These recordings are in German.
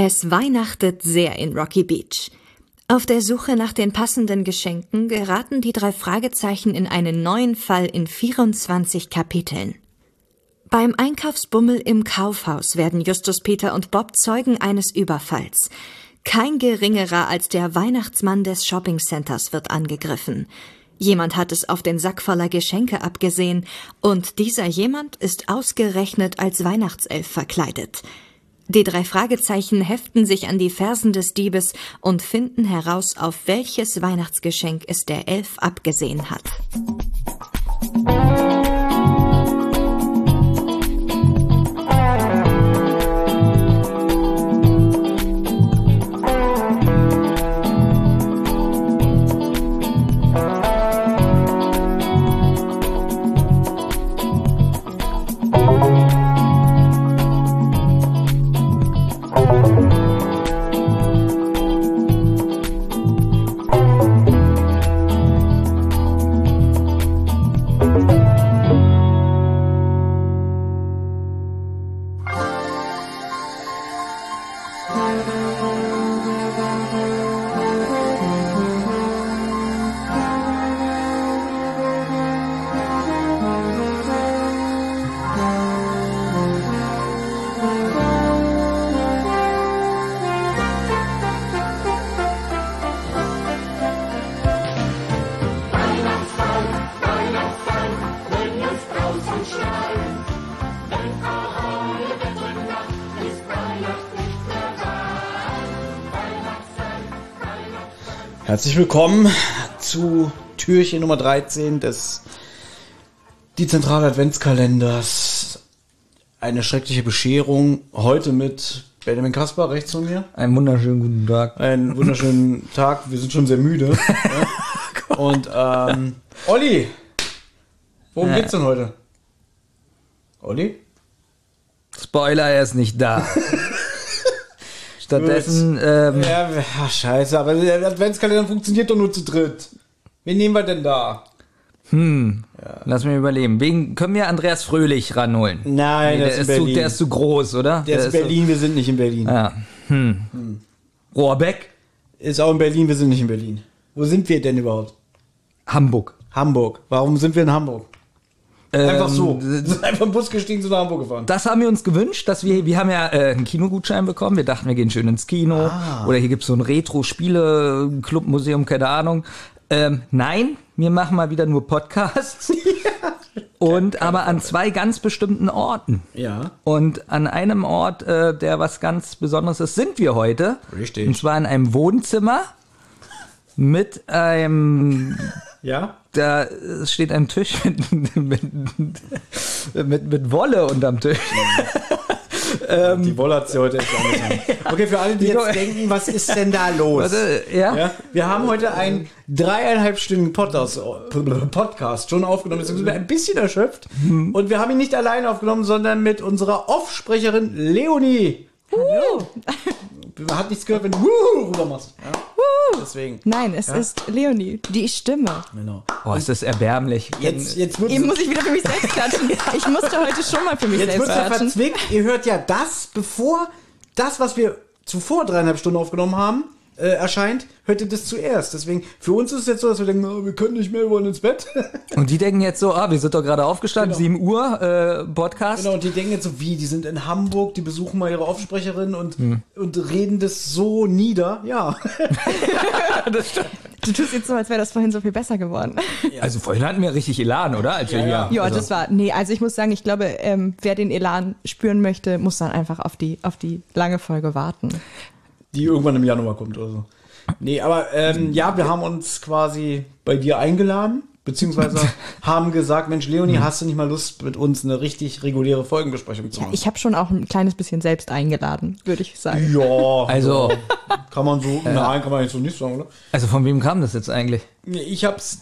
Es weihnachtet sehr in Rocky Beach. Auf der Suche nach den passenden Geschenken geraten die drei Fragezeichen in einen neuen Fall in 24 Kapiteln. Beim Einkaufsbummel im Kaufhaus werden Justus Peter und Bob Zeugen eines Überfalls. Kein geringerer als der Weihnachtsmann des Shoppingcenters wird angegriffen. Jemand hat es auf den Sack voller Geschenke abgesehen, und dieser jemand ist ausgerechnet als Weihnachtself verkleidet. Die drei Fragezeichen heften sich an die Fersen des Diebes und finden heraus, auf welches Weihnachtsgeschenk es der Elf abgesehen hat. Herzlich willkommen zu Türchen Nummer 13 des Die Zentrale Adventskalenders. Eine schreckliche Bescherung. Heute mit Benjamin Kasper rechts von mir. Einen wunderschönen guten Tag. Einen wunderschönen Tag. Wir sind schon sehr müde. ja. Und ähm, Olli, worum geht's denn heute? Olli? Spoiler, er ist nicht da. Stattdessen, ähm, Ja, scheiße, aber der Adventskalender funktioniert doch nur zu dritt. Wen nehmen wir denn da? lass mich überlegen. Wen können wir Andreas Fröhlich ranholen? Nein, Nee, der, der, ist ist zu, Berlin. der ist zu groß, oder? Der ist in so- Berlin, wir sind nicht in Berlin. ja. Hm. Rohrbeck? Ist auch in Berlin, wir sind nicht in Berlin. Wo sind wir denn überhaupt? Hamburg. Hamburg. Warum sind wir in Hamburg? Einfach Ähm, so. Sind einfach im Bus gestiegen sind nach Hamburg gefahren. Das haben wir uns gewünscht, dass wir, wir haben ja äh, einen Kinogutschein bekommen. Wir dachten, wir gehen schön ins Kino. Ah. Oder hier gibt's so ein Retro-Spiele-Club-Museum, keine Ahnung. Ähm, nein, wir machen mal wieder nur Podcasts. Und aber an zwei ganz bestimmten Orten. Ja. Und an einem Ort, äh, der was ganz Besonderes ist, sind wir heute. Richtig. Und zwar in einem Wohnzimmer mit einem, Ja? Da steht ein Tisch mit, mit, mit, mit Wolle unterm Tisch. die Wolle hat sie heute echt angetan. Okay, für alle, die jetzt denken, was ist denn da los? Warte, ja? Ja, wir haben heute einen dreieinhalbstündigen Podcast, Podcast schon aufgenommen. Deswegen sind wir ein bisschen erschöpft. Und wir haben ihn nicht alleine aufgenommen, sondern mit unserer Offsprecherin Leonie. Hallo. Man hat nichts gehört, wenn du rüber machst. Ja? Deswegen. Nein, es ist Leonie, die Stimme. Genau. Oh, ist das erbärmlich. Jetzt, jetzt Eben muss ich wieder für mich selbst klatschen. Ich musste heute schon mal für mich Jetzt selbst ja klatschen. verzwickt. Ihr hört ja das, bevor das, was wir zuvor dreieinhalb Stunden aufgenommen haben, äh, erscheint, hört ihr das zuerst. Deswegen, für uns ist es jetzt so, dass wir denken, oh, wir können nicht mehr, wir wollen ins Bett. Und die denken jetzt so, ah, wir sind doch gerade aufgestanden, 7 Uhr, äh, Podcast. genau, und die denken jetzt so, wie, die sind in Hamburg, die besuchen mal ihre Aufsprecherin und, und reden das so nieder. Ja. Du tust jetzt so, als wäre das vorhin so viel besser geworden. Also vorhin hatten wir richtig Elan, oder? Als wir Ja, hier, Ja, also, das war, nee, also ich muss sagen, ich glaube, ähm, wer den Elan spüren möchte, muss dann einfach auf die, auf die lange Folge warten. Die irgendwann im Januar kommt oder so. Nee, aber ähm, ja, wir haben uns quasi bei dir eingeladen, beziehungsweise haben gesagt, Mensch, Leonie, hast du nicht mal Lust, mit uns eine richtig reguläre Folgenbesprechung zu Ja, machen? ich habe schon auch ein kleines bisschen selbst eingeladen, würde ich sagen. Ja, Also- kann man so, nein, kann man jetzt so nicht sagen, oder? also von wem kam das jetzt eigentlich? Nee, ich hab's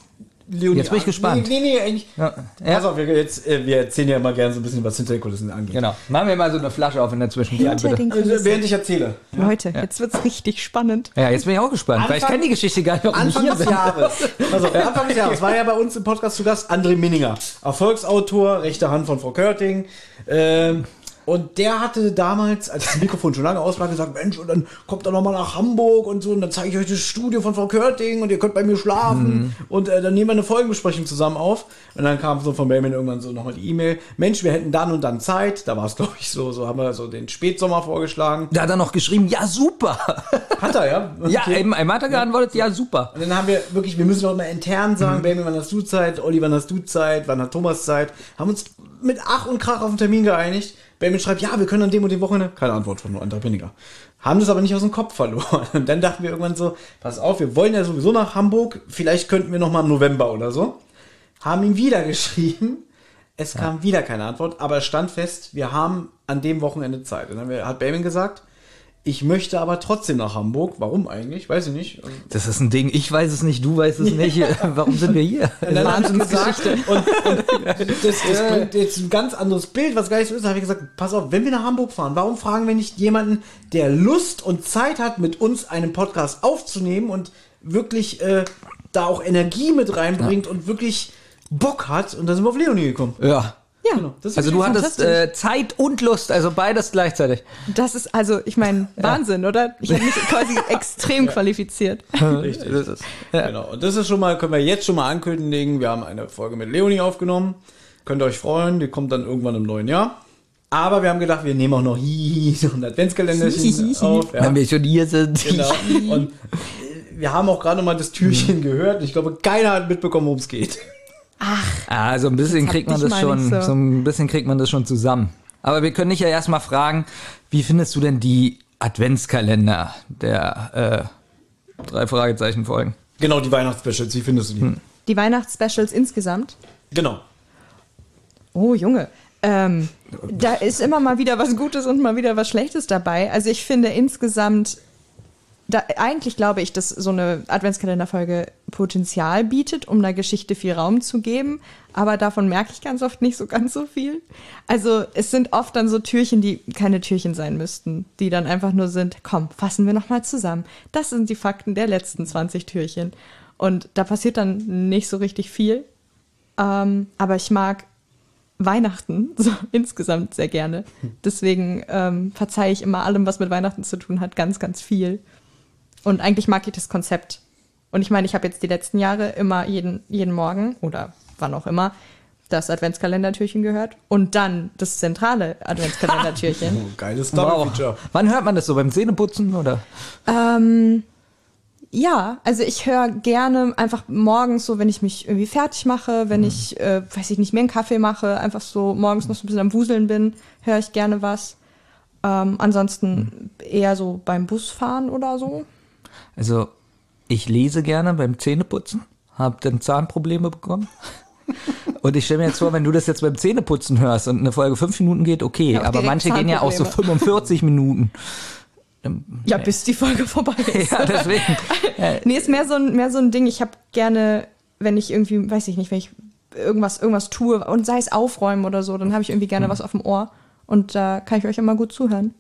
Leonie. Jetzt bin ich gespannt. Nee, nee, nee eigentlich. Ja, Pass auf, wir, jetzt, äh, wir erzählen ja immer gerne so ein bisschen, was hinter den Kulissen angeht. Genau. Machen wir mal so eine Flasche auf in der Zwischenzeit, Hinter bitte. den Also, während ich erzähle. Leute, jetzt wird's richtig spannend. Ja, jetzt bin ich auch gespannt, weil ich Anfang- kenne die Geschichte gar nicht, Anfang des bin. Jahres. Also, Anfang des Jahres war ja bei uns im Podcast zu Gast André Minninger, Erfolgsautor, rechte Hand von Frau Körting. Ähm, Und der hatte damals, als das Mikrofon schon lange aus war, gesagt, Mensch, und dann kommt er nochmal nach Hamburg und so, und dann zeige ich euch das Studio von Frau Körting und ihr könnt bei mir schlafen. Und äh, dann nehmen wir eine Folgenbesprechung zusammen auf. Und dann kam so von Belman irgendwann so nochmal die E-Mail, Mensch, wir hätten dann und dann Zeit. Da war es, glaube ich, so, so haben wir so den Spätsommer vorgeschlagen. Da hat er noch geschrieben, ja, super. Hat er, ja? Ja, Okay. eben, einmal hat er geantwortet, ja, super. Und dann haben wir wirklich, wir müssen auch mal intern sagen, Baby, wann hast du Zeit? Olli, wann hast du Zeit? Wann hat Thomas Zeit? Haben uns mit Ach und Krach auf einen Termin geeinigt. Baby schreibt, ja, wir können an dem und dem Wochenende. Keine Antwort von André Pinniger. Haben das aber nicht aus dem Kopf verloren. Und dann dachten wir irgendwann so, pass auf, wir wollen ja sowieso nach Hamburg. Vielleicht könnten wir noch mal im November oder so. Haben ihm wieder geschrieben. Es kam wieder keine Antwort, aber es stand fest, wir haben an dem Wochenende Zeit. Und dann hat Baby gesagt, ich möchte aber trotzdem nach Hamburg. Warum eigentlich? Weiß ich nicht. Das ist ein Ding, ich weiß es nicht, du weißt es nicht. Warum sind wir hier? Dann sie gesagt, und, und das, das bringt jetzt ein ganz anderes Bild, was gar nicht so ist. Da habe ich gesagt, pass auf, wenn wir nach Hamburg fahren, warum fragen wir nicht jemanden, der Lust und Zeit hat, mit uns einen Podcast aufzunehmen und wirklich äh, da auch Energie mit reinbringt und wirklich Bock hat? Und da sind wir auf Leonie gekommen. Ja. Ja, Genau. Das ist Also du hattest äh, Zeit und Lust, also beides gleichzeitig. das ist also, ich meine, Wahnsinn, oder? Ich habe mich quasi extrem qualifiziert. Richtig. Das ist, ja. Genau. Und das ist schon mal, können wir jetzt schon mal ankündigen. Wir haben eine Folge mit Leonie aufgenommen. Könnt ihr euch freuen. Die kommt dann irgendwann im neuen Jahr. Aber wir haben gedacht, wir nehmen auch noch so ein Adventskalenderchen auf. Ja. Wenn wir schon hier sind. Genau. Und äh, wir haben auch gerade noch mal das Türchen gehört. Ich glaube, keiner hat mitbekommen, worum es geht. Ah, so ein bisschen kriegt man das schon, so. so ein bisschen kriegt man das schon zusammen. Aber wir können dich ja erstmal fragen, wie findest du denn die Adventskalender der äh, drei Fragezeichen Folgen? Genau, die Weihnachtsspecials. Wie findest du die? Die Weihnachtsspecials insgesamt. Genau. Oh, Junge. Ähm, da ist immer mal wieder was Gutes und mal wieder was Schlechtes dabei. Also ich finde insgesamt, da, eigentlich glaube ich, dass so eine Adventskalenderfolge Potenzial bietet, um einer Geschichte viel Raum zu geben. Aber davon merke ich ganz oft nicht so ganz so viel. Also es sind oft dann so Türchen, die keine Türchen sein müssten, die dann einfach nur sind, komm, fassen wir nochmal zusammen. Das sind die Fakten der letzten 20 Türchen. Und da passiert dann nicht so richtig viel. Ähm, aber ich mag Weihnachten so insgesamt sehr gerne. Deswegen ähm, verzeihe ich immer allem, was mit Weihnachten zu tun hat, ganz, ganz viel. Und eigentlich mag ich das Konzept. Und ich meine, ich habe jetzt die letzten Jahre immer jeden, jeden Morgen oder wann auch immer das Adventskalendertürchen gehört und dann das zentrale Adventskalendertürchen. Oh, geiles Wow. Double-Feature. Wann hört man das so? Beim Zähneputzen oder? ähm, ja, also ich höre gerne einfach morgens so, wenn ich mich irgendwie fertig mache, wenn ich, äh, weiß ich nicht, mir einen Kaffee mache, einfach so morgens noch so ein bisschen am Wuseln bin, höre ich gerne was. Ähm, ansonsten eher so beim Busfahren oder so. Also, ich lese gerne beim Zähneputzen, habe dann Zahnprobleme bekommen. Und ich stelle mir jetzt vor, wenn du das jetzt beim Zähneputzen hörst und eine Folge fünf Minuten geht, okay, Ja, aber manche gehen ja auch so Zahnprobleme. 45 Minuten. Ja, bis die Folge vorbei ist. Ja, deswegen. Nee, ist mehr so ein, mehr so ein Ding. Ich habe gerne, wenn ich irgendwie, weiß ich nicht, wenn ich irgendwas, irgendwas tue und sei es aufräumen oder so, dann habe ich irgendwie gerne was auf dem Ohr und da kann ich euch immer gut zuhören.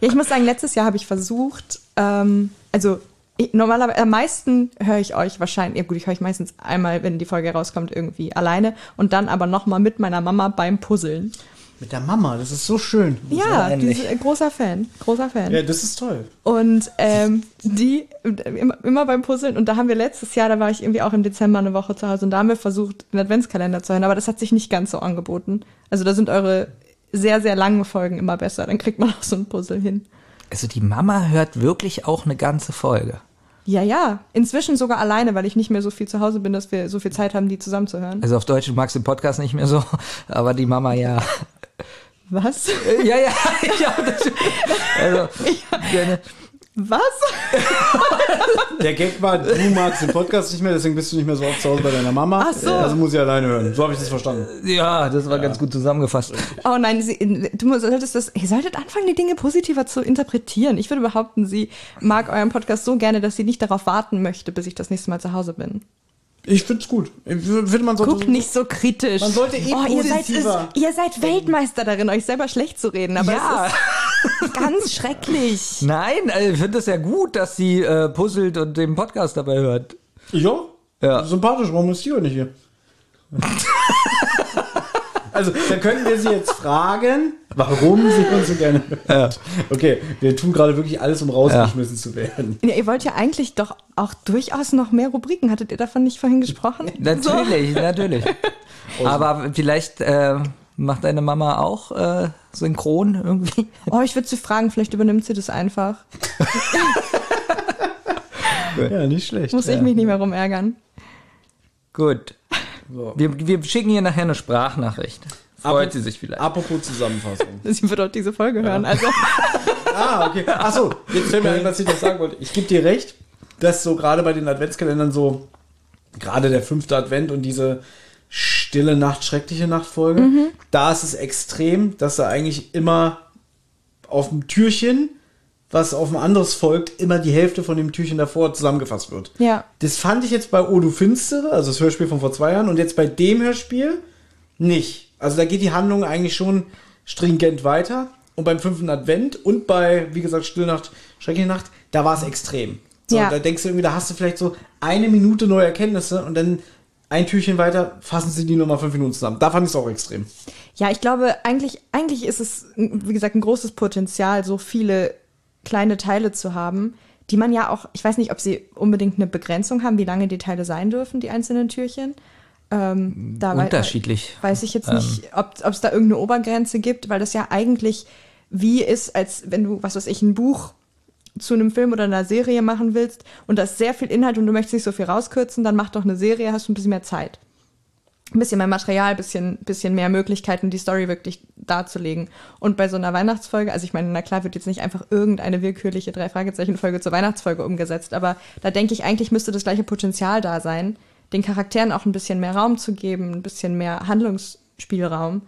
Ja, ich muss sagen, letztes Jahr habe ich versucht, ähm, also normalerweise, am meisten höre ich euch wahrscheinlich, ja gut, ich höre euch meistens einmal, wenn die Folge rauskommt, irgendwie alleine und dann aber nochmal mit meiner Mama beim Puzzeln. Mit der Mama, das ist so schön. Ja, ähnlich. diese, großer Fan, großer Fan. Ja, das ist toll. Und ähm, die immer, immer beim Puzzeln. Und da haben wir letztes Jahr, da war ich irgendwie auch im Dezember eine Woche zu Hause und da haben wir versucht, den Adventskalender zu hören, aber das hat sich nicht ganz so angeboten. Also da sind eure sehr, sehr langen Folgen immer besser. Dann kriegt man auch so ein Puzzle hin. Also die Mama hört wirklich auch eine ganze Folge. Ja, ja. Inzwischen sogar alleine, weil ich nicht mehr so viel zu Hause bin, dass wir so viel Zeit haben, die zusammenzuhören. Also auf Deutsch, du magst den Podcast nicht mehr so, aber die Mama ja. Was? Äh, Ja, ja, ja. Das, also, gerne. Was? Der Gag war, du magst den Podcast nicht mehr, deswegen bist du nicht mehr so oft zu Hause bei deiner Mama. Ach so. Also muss ich alleine hören. So habe ich das verstanden. Ja, das war ganz gut zusammengefasst. Oh nein, sie, du solltest das, ihr solltet anfangen, die Dinge positiver zu interpretieren. Ich würde behaupten, sie mag euren Podcast so gerne, dass sie nicht darauf warten möchte, bis ich das nächste Mal zu Hause bin. Ich find's gut. Ich finde, man sollte Guck nicht so kritisch. Man sollte eh oh, ihr seid, es, ihr seid Weltmeister darin, euch selber schlecht zu reden, aber Ja. es ist ganz schrecklich. Nein, also ich finde es ja gut, dass sie äh, puzzelt und den Podcast dabei hört. Ja? Ja. Sympathisch, warum ist die heute nicht hier? Also, dann könnten wir sie jetzt fragen, warum sie uns so gerne hört. Okay, wir tun gerade wirklich alles, um rausgeschmissen zu werden. Ja, ihr wollt ja eigentlich doch auch durchaus noch mehr Rubriken. Hattet ihr davon nicht vorhin gesprochen? Natürlich, natürlich. Aber vielleicht äh, macht deine Mama auch äh, synchron irgendwie. So. Oh, ich würde sie fragen, vielleicht übernimmt sie das einfach. Ja, nicht schlecht. Muss ich mich nicht mehr rumärgern. Gut. So. Wir, wir schicken ihr nachher eine Sprachnachricht. Freut Apro- sie sich vielleicht. Apropos Zusammenfassung. Sie wird auch diese Folge hören. Also, Ah, okay. Achso, jetzt fällt mir ein, was ich noch sagen wollte. Ich gebe dir recht, dass so gerade bei den Adventskalendern so, gerade der fünfte Advent und diese stille Nacht, schreckliche Nachtfolge, da ist es extrem, dass da eigentlich immer auf dem Türchen, was auf ein anderes folgt, immer die Hälfte von dem Türchen davor zusammengefasst wird. ja. Das fand ich jetzt bei O du Finstere, also das Hörspiel von vor zwei Jahren, und jetzt bei dem Hörspiel nicht. Also da geht die Handlung eigentlich schon stringent weiter. Und beim fünften Advent und bei, wie gesagt, Stillnacht, Schreckliche Nacht, da war es extrem. So, Ja. Da denkst du irgendwie, da hast du vielleicht so eine Minute neue Erkenntnisse und dann ein Türchen weiter fassen sie die nochmal fünf Minuten zusammen. Da fand ich es auch extrem. Ja, ich glaube, eigentlich, eigentlich ist es, wie gesagt, ein großes Potenzial, so viele kleine Teile zu haben, die man ja auch, ich weiß nicht, ob sie unbedingt eine Begrenzung haben, wie lange die Teile sein dürfen, die einzelnen Türchen. Ähm, Unterschiedlich. Weiß ich jetzt nicht, ob es da irgendeine Obergrenze gibt, weil das ja eigentlich wie ist, als wenn du, was weiß ich, ein Buch zu einem Film oder einer Serie machen willst und da ist sehr viel Inhalt und du möchtest nicht so viel rauskürzen, dann mach doch eine Serie, hast du ein bisschen mehr Zeit. Ein bisschen mehr Material, bisschen, bisschen mehr Möglichkeiten, die Story wirklich darzulegen. Und bei so einer Weihnachtsfolge, also ich meine, na klar wird jetzt nicht einfach irgendeine willkürliche Drei-Fragezeichen-Folge zur Weihnachtsfolge umgesetzt, aber da denke ich, eigentlich müsste das gleiche Potenzial da sein, den Charakteren auch ein bisschen mehr Raum zu geben, ein bisschen mehr Handlungsspielraum.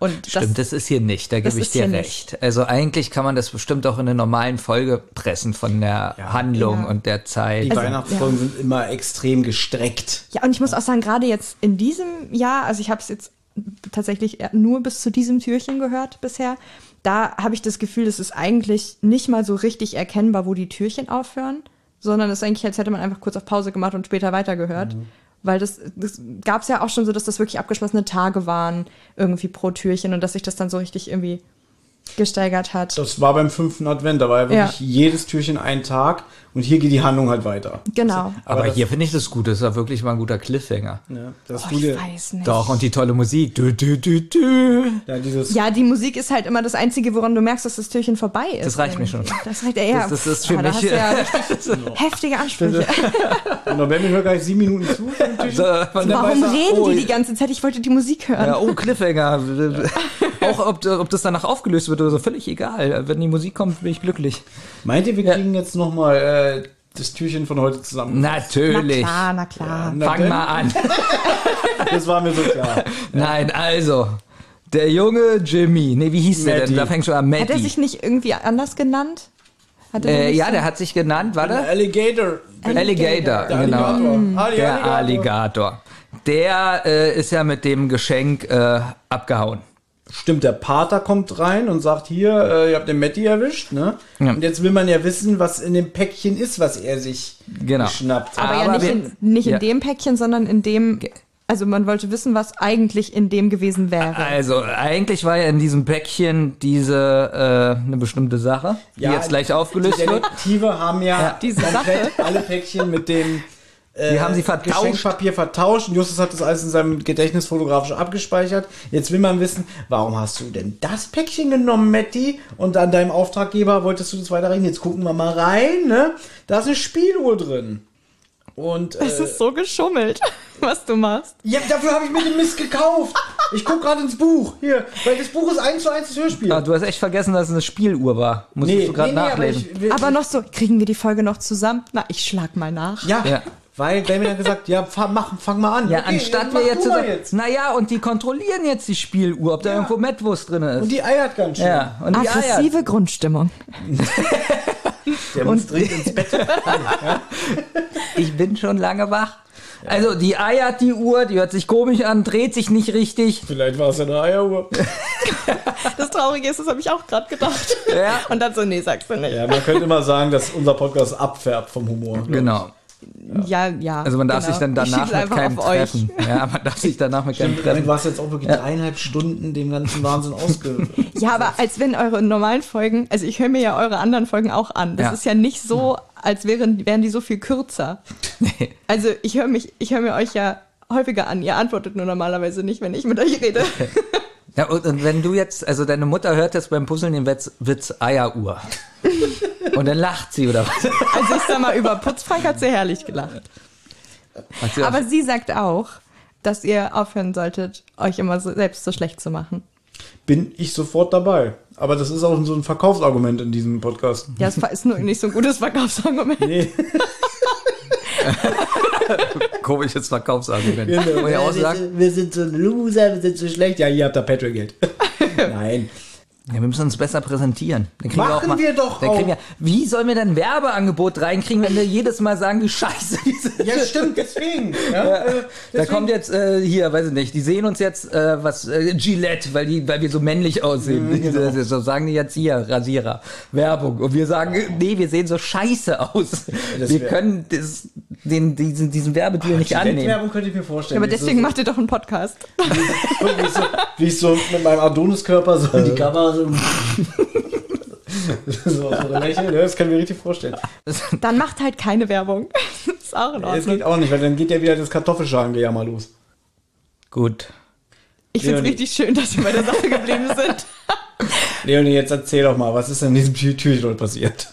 Und Stimmt, das ist hier nicht, da das gebe ich dir recht. Also eigentlich kann man das bestimmt auch in einer normalen Folge pressen von der Handlung Ja. und der Zeit. Die Also, Weihnachtsfolgen sind immer extrem gestreckt. Ja, und ich muss auch sagen, gerade jetzt in diesem Jahr, also ich habe es jetzt tatsächlich nur bis zu diesem Türchen gehört bisher, da habe ich das Gefühl, es ist eigentlich nicht mal so richtig erkennbar, wo die Türchen aufhören, sondern es ist eigentlich, als hätte man einfach kurz auf Pause gemacht und später weitergehört. Weil das, das gab es ja auch schon so, dass das wirklich abgeschlossene Tage waren, irgendwie pro Türchen und dass sich das dann so richtig irgendwie gesteigert hat. Das war beim fünften Advent, da war ja wirklich Ja. jedes Türchen ein Tag und hier geht die Handlung halt weiter. Genau. Aber das- hier finde ich das gut, das ist ja wirklich mal ein guter Cliffhanger. Ja, dass Oh, du ich weiß nicht. Doch, und die tolle Musik. Du, du, du, du. ja, dieses, Ja, die Musik ist halt immer das Einzige, woran du merkst, dass das Türchen vorbei ist. Das reicht mir schon. Das reicht ja. Das- das ist für Ah, mich- ja heftige Ansprüche. und dann werden wir gleich sieben Minuten zu. vom Türchen. So, von der Warum reden oh, die die ganze Zeit? Ich wollte die Musik hören. Ja, oh, Cliffhanger. auch ob, ob das danach aufgelöst wird oder so, völlig egal. Wenn die Musik kommt, bin ich glücklich. Meint ihr, wir kriegen jetzt nochmal äh, das Türchen von heute zusammen? Natürlich. Na klar, na klar. Na Fang denn? mal an. Das war mir so klar. Nein, also. Der junge Jimmy, nee, wie hieß der Matty. denn? Da fängt schon an, Hat er Matty. sich nicht irgendwie anders genannt? Hat er Äh, ja, der hat sich genannt, warte. Alligator. Alligator, Der genau. Alligator. Ah, die Der Alligator. Der äh, ist ja mit dem Geschenk äh, abgehauen. Stimmt, der Pater kommt rein und sagt hier, äh, ihr habt den Matti erwischt, ne? Ja. Und jetzt will man ja wissen, was in dem Päckchen ist, was er sich Genau. geschnappt hat. Aber, ja aber nicht, in, nicht ja. in dem Päckchen, sondern in dem. Also man wollte wissen, was eigentlich in dem gewesen wäre. Also eigentlich war ja in diesem Päckchen diese äh, eine bestimmte Sache, die jetzt gleich aufgelöst die wird. Detektive haben ja, Ja. Diese komplett alle Päckchen mit dem Die haben sie vertauscht. Geschenkpapier vertauscht. Und Justus hat das alles in seinem Gedächtnis fotografisch abgespeichert. Jetzt will man wissen, warum hast du denn das Päckchen genommen, Matti? Und an deinem Auftraggeber wolltest du das weiterreden. Jetzt gucken wir mal rein, ne? Da ist eine Spieluhr drin. Und Es äh, ist so geschummelt, was du machst. ja, dafür habe ich mir den Mist gekauft. Ich gucke gerade ins Buch. Hier, weil das Buch ist eins zu eins das Hörspiel. Ah, du hast echt vergessen, dass es eine Spieluhr war. Musstest du gerade aber nachlesen. ich- wir- Aber noch so, kriegen wir die Folge noch zusammen? Na, ich schlag mal nach. Ja, Ja. Weil Benjamin hat gesagt, ja, fang, mach, fang mal an. ja, Okay, anstatt wir jetzt, jetzt. Naja, und die kontrollieren jetzt die Spieluhr, ob da Ja. irgendwo Mettwurst drin ist. Und die eiert ganz schön. ja, und. Aggressive Grundstimmung. Der muss dringend ins Bett. Ich bin schon lange wach. Also, die eiert die Uhr, die hört sich komisch an, dreht sich nicht richtig. Vielleicht war es ja eine Eieruhr. Das Traurige ist, das habe ich auch gerade gedacht. Ja. Und dann so, nee, sagst du nicht. Ja, man könnte immer sagen, dass unser Podcast abfärbt vom Humor. Genau. Ja, ja. Also man darf genau. sich dann Ich danach mit einfach keinem auf euch. treffen. Ja, man darf sich danach mit keinem treffen. warst du jetzt auch wirklich dreieinhalb Stunden dem ganzen Wahnsinn ausge... Ja, aber als wenn eure normalen Folgen, also ich höre mir ja eure anderen Folgen auch an. Das Ja. ist ja nicht so, als wären, wären die so viel kürzer. Nee. Also ich höre mich, ich höre mir euch ja häufiger an. Ihr antwortet nur normalerweise nicht, wenn ich mit euch rede. Ja, und, und wenn du jetzt, also deine Mutter hört jetzt beim Puzzeln den Witz, Witz Eieruhr. Und dann lacht sie, oder was? Also ich sag mal, über Putzfrank hat sie herrlich gelacht. Sie Aber sie sagt auch, dass ihr aufhören solltet, euch immer so, selbst so schlecht zu machen. Bin ich sofort dabei. Aber das ist auch so ein Verkaufsargument in diesem Podcast. Ja, das ist nur nicht so ein gutes Verkaufsargument. Nee. komisches Verkaufsargument. Genau. Wir, sind, wir sind so Loser, wir sind so schlecht. Ja, hier habt ihr Patreon-Geld. Nein. Ja, wir müssen uns besser präsentieren. Dann kriegen wir, Machen mal, wir doch dann auch. wir, Wie sollen wir denn Werbeangebot reinkriegen, wenn wir jedes Mal sagen, wie scheiße wir sind? Ja, stimmt, deswegen. Ja, äh, Da deswegen. kommt jetzt äh, hier, weiß ich nicht, die sehen uns jetzt äh, was äh, Gillette, weil die, weil wir so männlich aussehen. Mhm, genau. So sagen die jetzt hier Rasierer, Werbung und wir sagen, äh, nee, wir sehen so scheiße aus. Wir können das, den, diesen, diesen Werbedeal nicht annehmen. Werbung könnte ich mir vorstellen. Aber Wie ich deswegen so, macht ihr doch einen Podcast. wie, ich so, wie ich so mit meinem Adoniskörper so in die Kamera so, so, so lächeln. Ja, das kann ich mir richtig vorstellen. Dann macht halt keine Werbung. Das ist auch in Es Ordnung. geht auch nicht, weil dann geht ja wieder das Kartoffelschalengejammer los. Gut. Ich finde es richtig schön, dass wir bei der Sache geblieben sind. Leonie, jetzt erzähl doch mal, was ist denn in diesem Tür- Türchen passiert?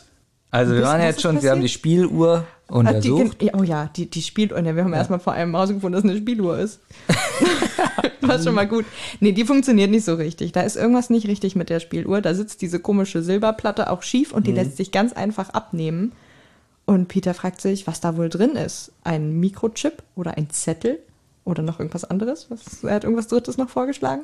Also wir waren jetzt schon, wir haben die passiert? Spieluhr die, untersucht. ja, oh ja, die, die Spieluhr. Ja, wir haben erstmal vor allem herausgefunden, dass es eine Spieluhr ist. ist schon mal gut. Nee, die funktioniert nicht so richtig. Da ist irgendwas nicht richtig mit der Spieluhr. Da sitzt diese komische Silberplatte auch schief und die lässt sich ganz einfach abnehmen. Und Peter fragt sich, was da wohl drin ist. Ein Mikrochip oder ein Zettel oder noch irgendwas anderes? Was, er hat irgendwas Drittes noch vorgeschlagen.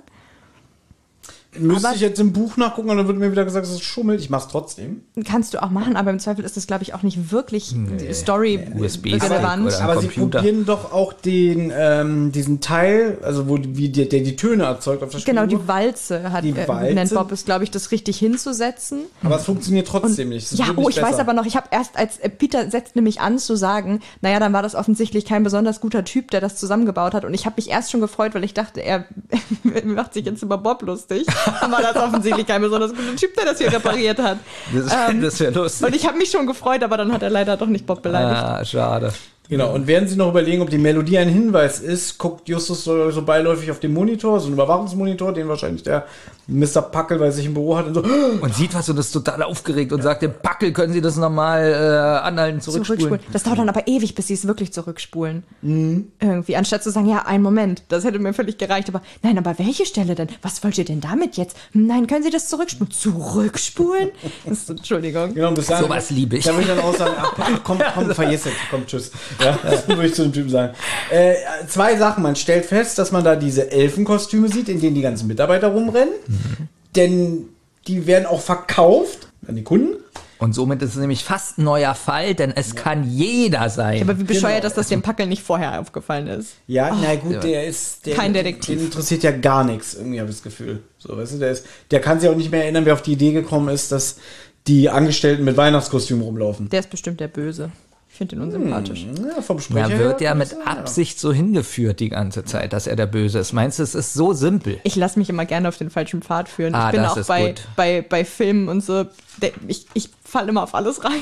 Müsste Aber- ich jetzt im Buch nachgucken und dann wird mir wieder gesagt, es ist Schummel. Ich mach's trotzdem. Kannst du auch machen, aber im Zweifel ist das, glaube ich, auch nicht wirklich Story USB-Stick relevant. oder- Aber sie probieren doch auch den, ähm, diesen Teil, also wo die- wie der, der die Töne erzeugt auf der Genau, Spieluhr. die Walze hat Die äh, Walze? nennt Bob es, glaube ich, das richtig hinzusetzen. Aber es funktioniert trotzdem nicht. Es Ja, oh, nicht ich weiß besser. aber noch, ich habe erst, als äh, Peter setzte mich an zu sagen, naja, dann war das offensichtlich kein besonders guter Typ, der das zusammengebaut hat. Und ich habe mich erst schon gefreut, weil ich dachte, er macht sich jetzt über Bob lustig. War das offensichtlich kein besonders guter Typ, der das hier repariert hat. Das, Ähm, das wäre lustig. Und ich habe mich schon gefreut, aber dann hat er leider doch nicht Bob beleidigt. Ah, schade. Genau, und während sie noch überlegen, ob die Melodie ein Hinweis ist, guckt Justus so, so beiläufig auf den Monitor, so einen Überwachungsmonitor, den wahrscheinlich der Mr. Packel bei sich im Büro hat und so, Und sieht was und ist total aufgeregt und sagt dem Packel, können Sie das nochmal äh, anhalten, zurückspulen? Zurückspulen. Das dauert dann aber ewig, bis sie es wirklich zurückspulen. Mhm. Irgendwie, anstatt zu sagen, ja, einen Moment, das hätte mir völlig gereicht. Aber nein, aber welche Stelle denn? Was wollt ihr denn damit jetzt? Nein, können Sie das zurückspulen? Zurückspulen? Das ist, Entschuldigung. genau, bis dahin. Sowas liebe ich. Da würde ich dann auch sagen, ach, ach, komm, komm, vergiss es, komm, tschüss. Ja, das würde ich zu dem Typen sagen. Äh, zwei Sachen, man stellt fest, dass man da diese Elfenkostüme sieht, in denen die ganzen Mitarbeiter rumrennen, denn die werden auch verkauft an die Kunden. Und somit ist es nämlich fast ein neuer Fall, denn es kann jeder sein. Aber wie bescheuert, Genau. dass das dem Packel nicht vorher aufgefallen ist. Ja, na gut, ja. der ist der, Kein Detektiv. Den interessiert ja gar nichts, irgendwie habe ich das Gefühl. So, weißt du, der ist, der kann sich auch nicht mehr erinnern, wer auf die Idee gekommen ist, dass die Angestellten mit Weihnachtskostümen rumlaufen. Der ist bestimmt der Böse. Ich finde ihn unsympathisch. Ja, vom Sprecher er wird ja mit. Absicht so hingeführt die ganze Zeit, dass er der Böse ist. Meinst du, es ist so simpel? Ich lasse mich immer gerne auf den falschen Pfad führen. Ah, ich bin das auch ist bei, gut. bei, bei Filmen und so, ich, ich falle immer auf alles rein.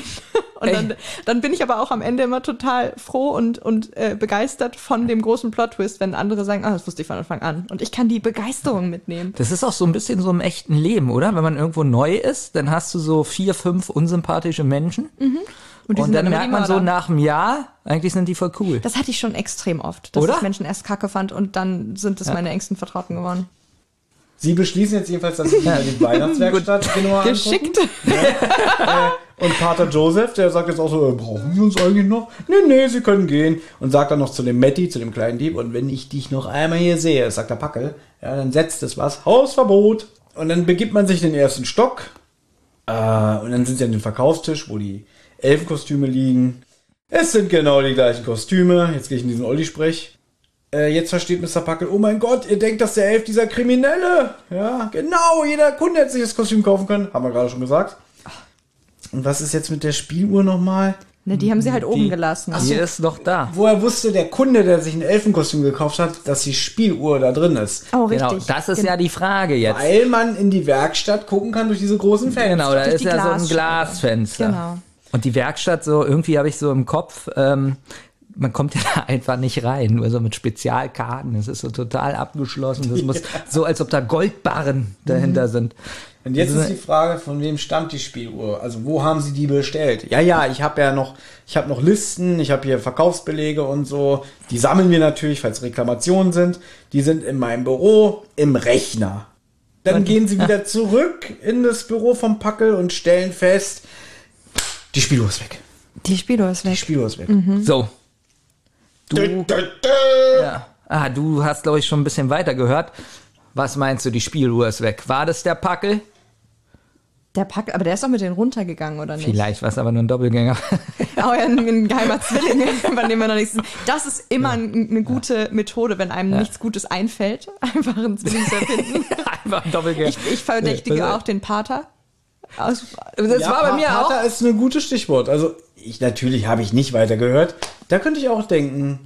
Und dann, dann bin ich aber auch am Ende immer total froh und, und äh, begeistert von dem großen Plot-Twist, wenn andere sagen, ah, das wusste ich von Anfang an. Und ich kann die Begeisterung mitnehmen. Das ist auch so ein bisschen so im echten Leben, oder? Wenn man irgendwo neu ist, dann hast du so vier, fünf unsympathische Menschen. Mhm. Und, die Und sind dann merkt man so nach einem Jahr, eigentlich sind die voll cool. Das hatte ich schon extrem oft, dass Oder? ich Menschen erst kacke fand und dann sind es meine engsten Vertrauten geworden. Sie beschließen jetzt jedenfalls, dass sie mal die Weihnachtswerkstatt genauer. Geschickt. Und Pater Joseph, der sagt jetzt auch so, äh, brauchen wir uns eigentlich noch? Nee, nee, sie können gehen. Und sagt dann noch zu dem Matti, zu dem kleinen Dieb, und wenn ich dich noch einmal hier sehe, sagt der Packel, ja, dann setzt es was, Hausverbot. Und dann begibt man sich in den ersten Stock. Äh, und dann sind sie an dem Verkaufstisch, wo die Elfenkostüme liegen. Es sind genau die gleichen Kostüme. Jetzt gehe ich in diesen Olli-Sprech. Äh, jetzt versteht Mr. Packel, oh mein Gott, ihr denkt, dass der Elf dieser Kriminelle. Ja, genau, jeder Kunde hätte sich das Kostüm kaufen können. Haben wir gerade schon gesagt. Und was ist jetzt mit der Spieluhr nochmal? Ne, die haben sie halt oben Die- gelassen. Die ist noch da. Woher wusste der Kunde, der sich ein Elfenkostüm gekauft hat, dass die Spieluhr da drin ist? oh, Genau, richtig. das ist ja die Frage jetzt. Weil man in die Werkstatt gucken kann durch diese großen Fenster. Genau, da Durch ist ja so ein. Glasfenster. Genau. Und die Werkstatt so, irgendwie habe ich so im Kopf, ähm, man kommt ja da einfach nicht rein, nur so mit Spezialkarten. Es ist so total abgeschlossen. Das muss so, als ob da Goldbarren dahinter sind. Und jetzt ist die Frage, von wem stammt die Spieluhr? Also wo haben sie die bestellt? Ja, ja, ich habe ja noch, ich habe noch Listen, ich habe hier Verkaufsbelege und so. Die sammeln wir natürlich, falls Reklamationen sind. Die sind in meinem Büro im Rechner. Dann gehen sie wieder zurück in das Büro vom Packel und stellen fest, die Spieluhr ist weg. Die Spieluhr ist Die weg. Spieluhr ist weg. So. Dö, Du, dö, dö. ja. ah, du hast, glaube ich, schon ein bisschen weiter gehört. Was meinst du, die Spieluhr ist weg? War das der Packel? Der Pack, aber der ist doch mit denen runtergegangen, oder nicht? Vielleicht war es aber nur ein Doppelgänger. Oh ja, ein, ein geheimer Zwilling, von dem wir noch nichts. Das ist immer ein, eine gute Methode, wenn einem nichts Gutes einfällt, einfach einen Zwilling zu erfinden. Einfach ein Doppelgänger. Ich, ich verdächtige Nee, das- auch den Pater. Aus, das Ja, war bei mir auch. Pater ist ein gutes Stichwort. Also ich natürlich habe ich nicht weiter gehört. Da könnte ich auch denken,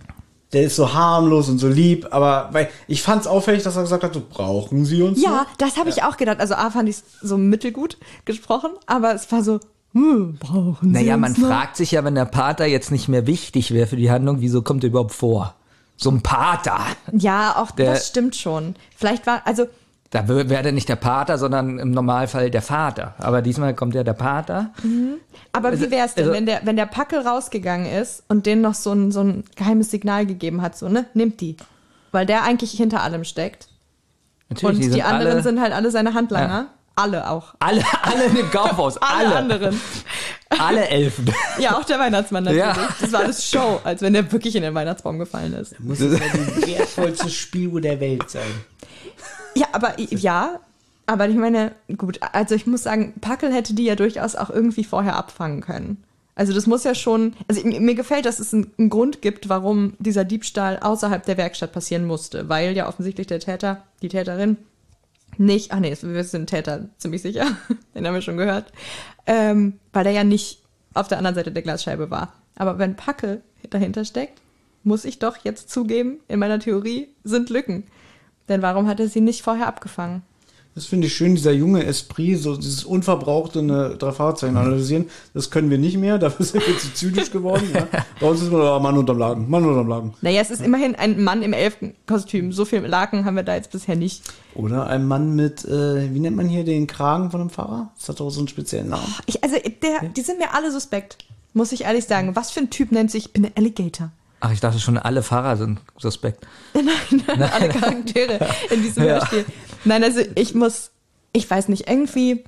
der ist so harmlos und so lieb, aber weil ich fand es auffällig, dass er gesagt hat, so brauchen Sie uns? ja, noch? das habe ich auch gedacht. Also A fand ich so mittelgut gesprochen, aber es war so, hm, brauchen Sie Naja, man uns noch? fragt sich ja, wenn der Pater jetzt nicht mehr wichtig wäre für die Handlung, wieso kommt er überhaupt vor? So ein Pater. Ja, auch Der- das stimmt schon. Vielleicht war, also Da wär- wäre der nicht der Pater, sondern im Normalfall der Vater. Aber diesmal kommt ja der Pater. Aber wie wär's denn, also- wenn der, wenn der Packel rausgegangen ist und denen noch so ein, so ein geheimes Signal gegeben hat, so, ne, nimmt die. Weil der eigentlich hinter allem steckt. Natürlich, und die, sind anderen alle, sind halt alle seine Handlanger. Ja. Alle auch. alle, alle in dem Kaufhaus. Alle, Alle. anderen. Alle Elfen. Ja, auch der Weihnachtsmann natürlich. Ja. Das war alles Show, als wenn der wirklich in den Weihnachtsbaum gefallen ist. Muss es ja die wertvollste Spieluhr der Welt sein. Ja, aber ja, aber ich meine, gut, also ich muss sagen, Packel hätte die ja durchaus auch irgendwie vorher abfangen können. Also das muss ja schon, also mir gefällt, dass es einen, Grund gibt, warum dieser Diebstahl außerhalb der Werkstatt passieren musste, weil ja offensichtlich der Täter, die Täterin nicht, ach nee, wir sind Täter ziemlich sicher, den haben wir schon gehört, ähm, weil er ja nicht auf der anderen Seite der Glasscheibe war. Aber wenn Packel dahinter steckt, muss ich doch jetzt zugeben, in meiner Theorie sind Lücken. Denn warum hat er sie nicht vorher abgefangen? Das finde ich schön, dieser junge Esprit, so dieses unverbrauchte eine drei Fahrzeichen analysieren, das können wir nicht mehr, dafür sind wir zu zynisch geworden. Ja. Bei uns ist nur oh, Mann unterm Lagen, Mann unterm Lagen. Naja, es ist immerhin ein Mann im Elfenkostüm. So viel Laken haben wir da jetzt bisher nicht. Oder ein Mann mit, äh, wie nennt man hier den Kragen von einem Fahrer? Das hat doch so einen speziellen Namen. Ich, also, der, die sind mir alle suspekt. Muss ich ehrlich sagen. Was für ein Typ nennt sich, ich bin ein Alligator. Ach, ich dachte schon, alle Fahrer sind suspekt. alle Charaktere in diesem Hörspiel. Nein, also ich muss, ich weiß nicht, irgendwie,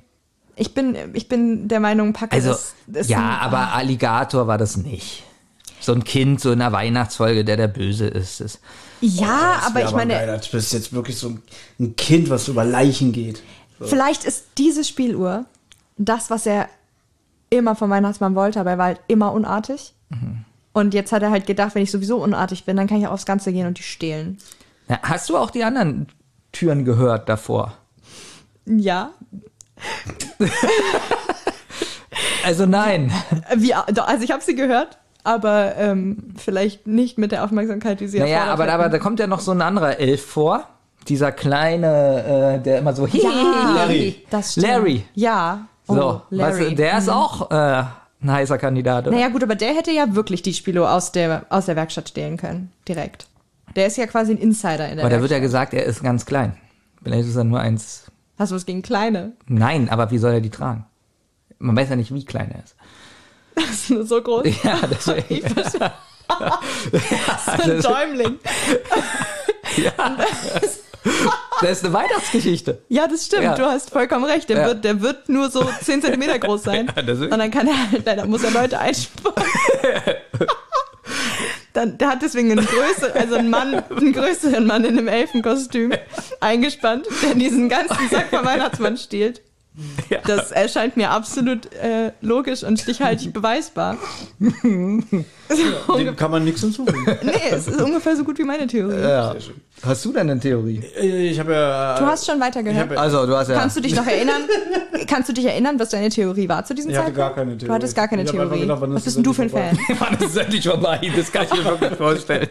ich bin, ich bin der Meinung, Packe Also, ist, ist ja, ein, aber Alligator war das nicht. So ein Kind, so in einer Weihnachtsfolge, der der Böse ist. Das, Ja, Das aber ich meine, Geil, das ist jetzt wirklich so ein- ein Kind, was über Leichen geht. vielleicht ist diese Spieluhr das, was er immer vom Weihnachtsmann wollte, aber er war halt immer unartig. Mhm. Und jetzt hat er halt gedacht, wenn ich sowieso unartig bin, dann kann ich auch aufs Ganze gehen und die stehlen. Na, hast du auch die anderen Türen gehört davor? Ja. Also nein. Wie, also ich habe sie gehört, aber ähm, vielleicht nicht mit der Aufmerksamkeit, die sie Naja, aber, aber da kommt ja noch so ein anderer Elf vor. Dieser kleine, äh, der immer so. Larry. Das stimmt. Larry. Ja. Oh, So, Larry. Was, der ist Mhm. auch äh, ein heißer Kandidat. Oder? Naja, gut, aber der hätte ja wirklich die Spilo aus der, aus der Werkstatt stehlen können. Direkt. Der ist ja quasi ein Insider in der aber da wird ja gesagt, er ist ganz klein. Vielleicht ist er nur eins. Hast du was gegen Kleine? Nein, aber wie soll er die tragen? Man weiß ja nicht, wie klein er ist. Das ist nur so groß. Ja, deswegen. Ich verstehe. Also, ein Däumling. das ist eine Weihnachtsgeschichte. Ja, das stimmt. Ja. Du hast vollkommen recht. Der, Ja. wird, der wird nur so 10 Zentimeter groß sein. Ja, und dann kann er halt, dann muss er Leute einsparen. Dann, der hat deswegen einen größeren, also einen Mann, einen größeren Mann in einem Elfenkostüm eingespannt, der diesen ganzen Sack vom Weihnachtsmann stiehlt. Das erscheint mir absolut äh, logisch und stichhaltig beweisbar. Dem kann man nichts hinzufügen. Nee, es ist ungefähr so gut wie meine Theorie. Ja. Hast du denn eine Theorie? Äh, Ich habe ja. Du hast schon weitergehört. Ich hab- Also, du hast ja. Kannst du dich noch erinnern? Kannst du dich erinnern, was deine Theorie war zu diesem Ich hatte Zeitpunkt? gar keine Theorie. Du hattest gar keine Ich Theorie. gedacht, was bist denn du für ein Fan? Wann ist es endlich vorbei? Das kann ich mir wirklich vorstellen.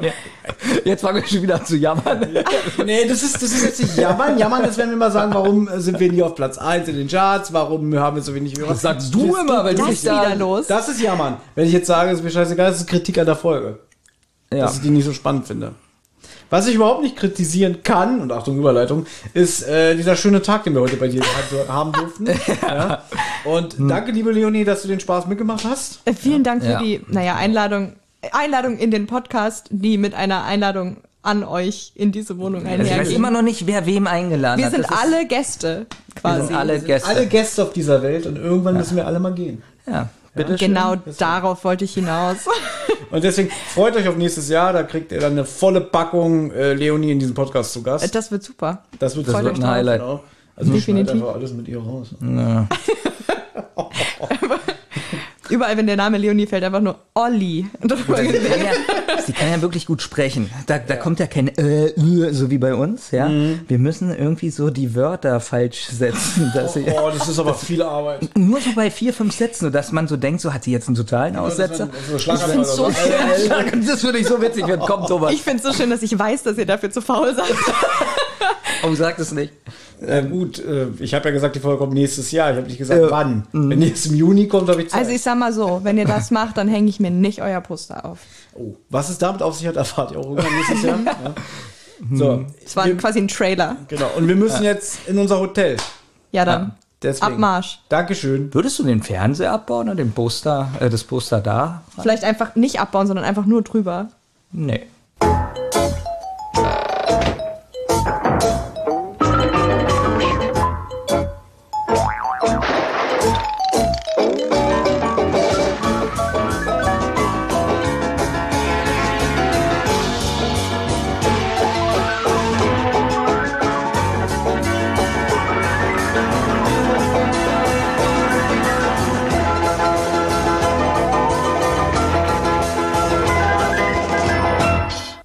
Jetzt fangen wir schon wieder an zu jammern. Nee, das ist, das ist jetzt nicht jammern. Jammern ist, wenn wir mal sagen, warum sind wir nie auf Platz 1 in den Charts, warum haben wir so wenig Hörer. Das sagst du immer, weil du Das dich ist wieder da... los. Das ist jammern. Wenn ich jetzt sage, es ist mir scheißegal, das ist Kritik an der Folge. Ja. Dass ich die nicht so spannend finde. Was ich überhaupt nicht kritisieren kann, und Achtung, Überleitung, ist äh, dieser schöne Tag, den wir heute bei dir haben durften. ja. Und danke, liebe Leonie, dass du den Spaß mitgemacht hast. Äh, Vielen Dank für Ja. die, naja, Einladung, Einladung in den Podcast, die mit einer Einladung an euch in diese Wohnung Also ich weiß einhergeht. immer noch nicht, wer wem eingeladen Wir hat. sind Das ist- alle Gäste, wir quasi. sind alle Gäste. Alle Gäste auf dieser Welt und irgendwann müssen wir alle mal gehen. ja, bitte Genau darauf wollte ich hinaus. Und deswegen freut euch auf nächstes Jahr, da kriegt ihr dann eine volle Packung äh, Leonie in diesem Podcast zu Gast. Das wird super. Das wird, Das freut wird ein drauf, Highlight. Genau. Also Definitiv. einfach alles mit ihr raus. Überall, wenn der Name Leonie fällt, einfach nur Olli. kann, ja, sie kann ja wirklich gut sprechen. Da, da kommt ja kein äh, äh, so wie bei uns, ja. Wir müssen irgendwie so die Wörter falsch setzen. Dass sie, Oh, das ist aber viel Arbeit. nur so bei vier, fünf Sätzen, sodass man so denkt, so hat sie jetzt einen totalen Aussetzer. So Schlaganfall find's so schön. Das würde ich so witzig finden. Kommt sowas. Ich finde es so schön, dass ich weiß, dass ihr dafür zu faul seid. Oh, sag es nicht. Äh, gut, äh, ich habe ja gesagt, die Folge kommt nächstes Jahr. Ich habe nicht gesagt, wann. Wenn die jetzt im Juni kommt, habe ich Zeit. Also ich sag mal so, wenn ihr das macht, dann hänge ich mir nicht euer Poster auf. oh, was es damit auf sich hat, erfahrt ihr auch irgendwann nächstes Jahr. Ja. So, Es war wir, quasi ein Trailer. genau. Und wir müssen jetzt in unser Hotel. Ja, dann. Deswegen. Abmarsch. Dankeschön. Würdest du den Fernseher abbauen oder den Poster, äh, das Poster da? Vielleicht einfach nicht abbauen, sondern einfach nur drüber. Nee.